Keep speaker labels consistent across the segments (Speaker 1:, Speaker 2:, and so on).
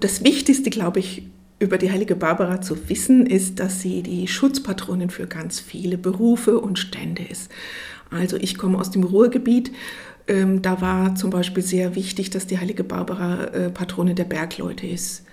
Speaker 1: Das Wichtigste, glaube ich, über die heilige Barbara zu wissen, ist, dass sie die Schutzpatronin für ganz viele Berufe und Stände ist. Also ich komme aus dem Ruhrgebiet. Ähm, da war zum Beispiel sehr wichtig, dass die heilige Barbara äh, Patronin der Bergleute ist.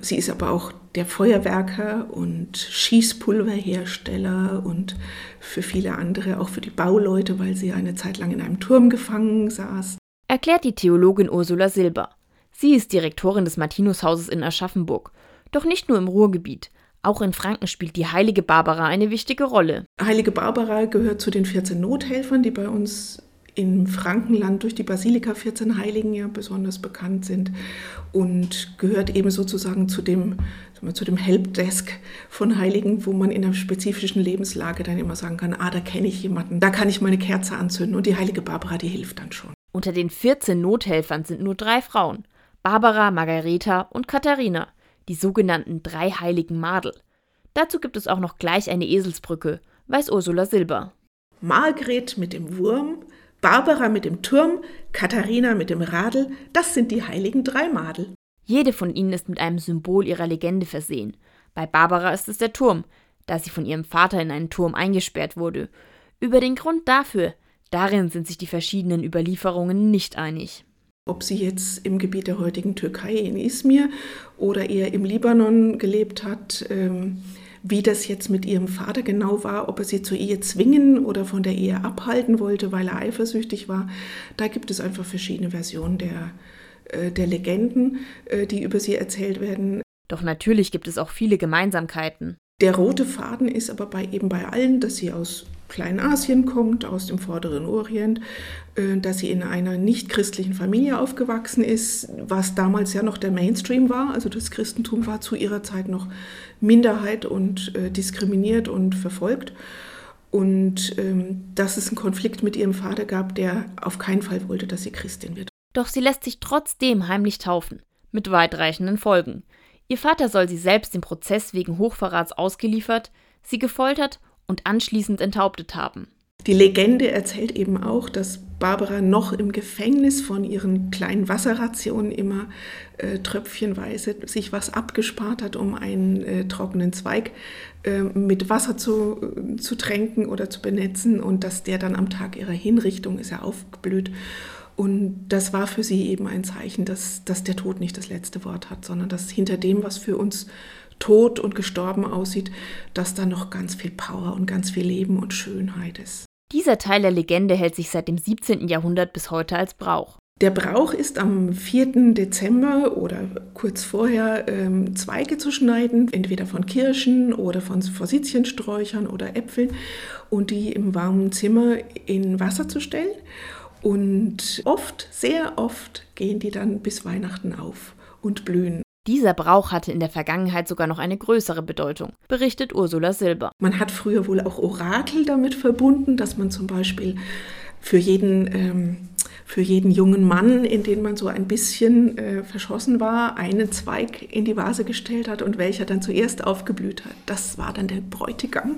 Speaker 1: Sie ist aber auch der Feuerwerker und Schießpulverhersteller und für viele andere, auch für die Bauleute, weil sie eine Zeit lang in einem Turm gefangen saß.
Speaker 2: Erklärt die Theologin Ursula Silber. Sie ist Direktorin des Martinushauses in Aschaffenburg. Doch nicht nur im Ruhrgebiet. Auch in Franken spielt die heilige Barbara eine wichtige Rolle.
Speaker 1: Heilige Barbara gehört zu den 14 Nothelfern, die bei uns im Frankenland durch die Basilika 14 Heiligen ja besonders bekannt sind und gehört eben sozusagen zu dem, wir, zu dem Helpdesk von Heiligen, wo man in einer spezifischen Lebenslage dann immer sagen kann, ah, da kenne ich jemanden, da kann ich meine Kerze anzünden und die heilige Barbara, die hilft dann schon.
Speaker 2: Unter den 14 Nothelfern sind nur drei Frauen, Barbara, Margareta und Katharina, die sogenannten drei heiligen Madel. Dazu gibt es auch noch gleich eine Eselsbrücke, weiß Ursula Silber.
Speaker 1: Margret mit dem Wurm, Barbara mit dem Turm, Katharina mit dem Radl, das sind die heiligen drei Madel.
Speaker 2: Jede von ihnen ist mit einem Symbol ihrer Legende versehen. Bei Barbara ist es der Turm, da sie von ihrem Vater in einen Turm eingesperrt wurde. Über den Grund dafür, darin sind sich die verschiedenen Überlieferungen nicht einig.
Speaker 1: Ob sie jetzt im Gebiet der heutigen Türkei in Izmir oder eher im Libanon gelebt hat, ähm, wie das jetzt mit ihrem Vater genau war, ob er sie zur Ehe zwingen oder von der Ehe abhalten wollte, weil er eifersüchtig war, da gibt es einfach verschiedene Versionen der, äh, der Legenden, äh, die über sie erzählt werden.
Speaker 2: Doch natürlich gibt es auch viele Gemeinsamkeiten.
Speaker 1: Der rote Faden ist aber bei, eben bei allen, dass sie aus Kleinasien kommt, aus dem vorderen Orient, äh, dass sie in einer nicht-christlichen Familie aufgewachsen ist, was damals ja noch der Mainstream war. Also das Christentum war zu ihrer Zeit noch Minderheit und äh, diskriminiert und verfolgt. Und ähm, dass es einen Konflikt mit ihrem Vater gab, der auf keinen Fall wollte, dass sie Christin wird.
Speaker 2: Doch sie lässt sich trotzdem heimlich taufen, mit weitreichenden Folgen. Ihr Vater soll sie selbst im Prozess wegen Hochverrats ausgeliefert, sie gefoltert und anschließend enthauptet haben.
Speaker 1: Die Legende erzählt eben auch, dass Barbara noch im Gefängnis von ihren kleinen Wasserrationen immer äh, tröpfchenweise sich was abgespart hat, um einen äh, trockenen Zweig äh, mit Wasser zu, äh, zu tränken oder zu benetzen und dass der dann am Tag ihrer Hinrichtung ist er aufgeblüht. Und das war für sie eben ein Zeichen, dass, dass der Tod nicht das letzte Wort hat, sondern dass hinter dem, was für uns tot und gestorben aussieht, dass da noch ganz viel Power und ganz viel Leben und Schönheit ist.
Speaker 2: Dieser Teil der Legende hält sich seit dem 17. Jahrhundert bis heute als Brauch.
Speaker 1: Der Brauch ist am 4. Dezember oder kurz vorher ähm, Zweige zu schneiden, entweder von Kirschen oder von Forsythiensträuchern oder Äpfeln und die im warmen Zimmer in Wasser zu stellen. Und oft, sehr oft gehen die dann bis Weihnachten auf und blühen.
Speaker 2: Dieser Brauch hatte in der Vergangenheit sogar noch eine größere Bedeutung, berichtet Ursula Silber.
Speaker 1: Man hat früher wohl auch Orakel damit verbunden, dass man zum Beispiel für jeden, ähm, für jeden jungen Mann, in den man so ein bisschen äh, verschossen war, einen Zweig in die Vase gestellt hat und welcher dann zuerst aufgeblüht hat. Das war dann der Bräutigam.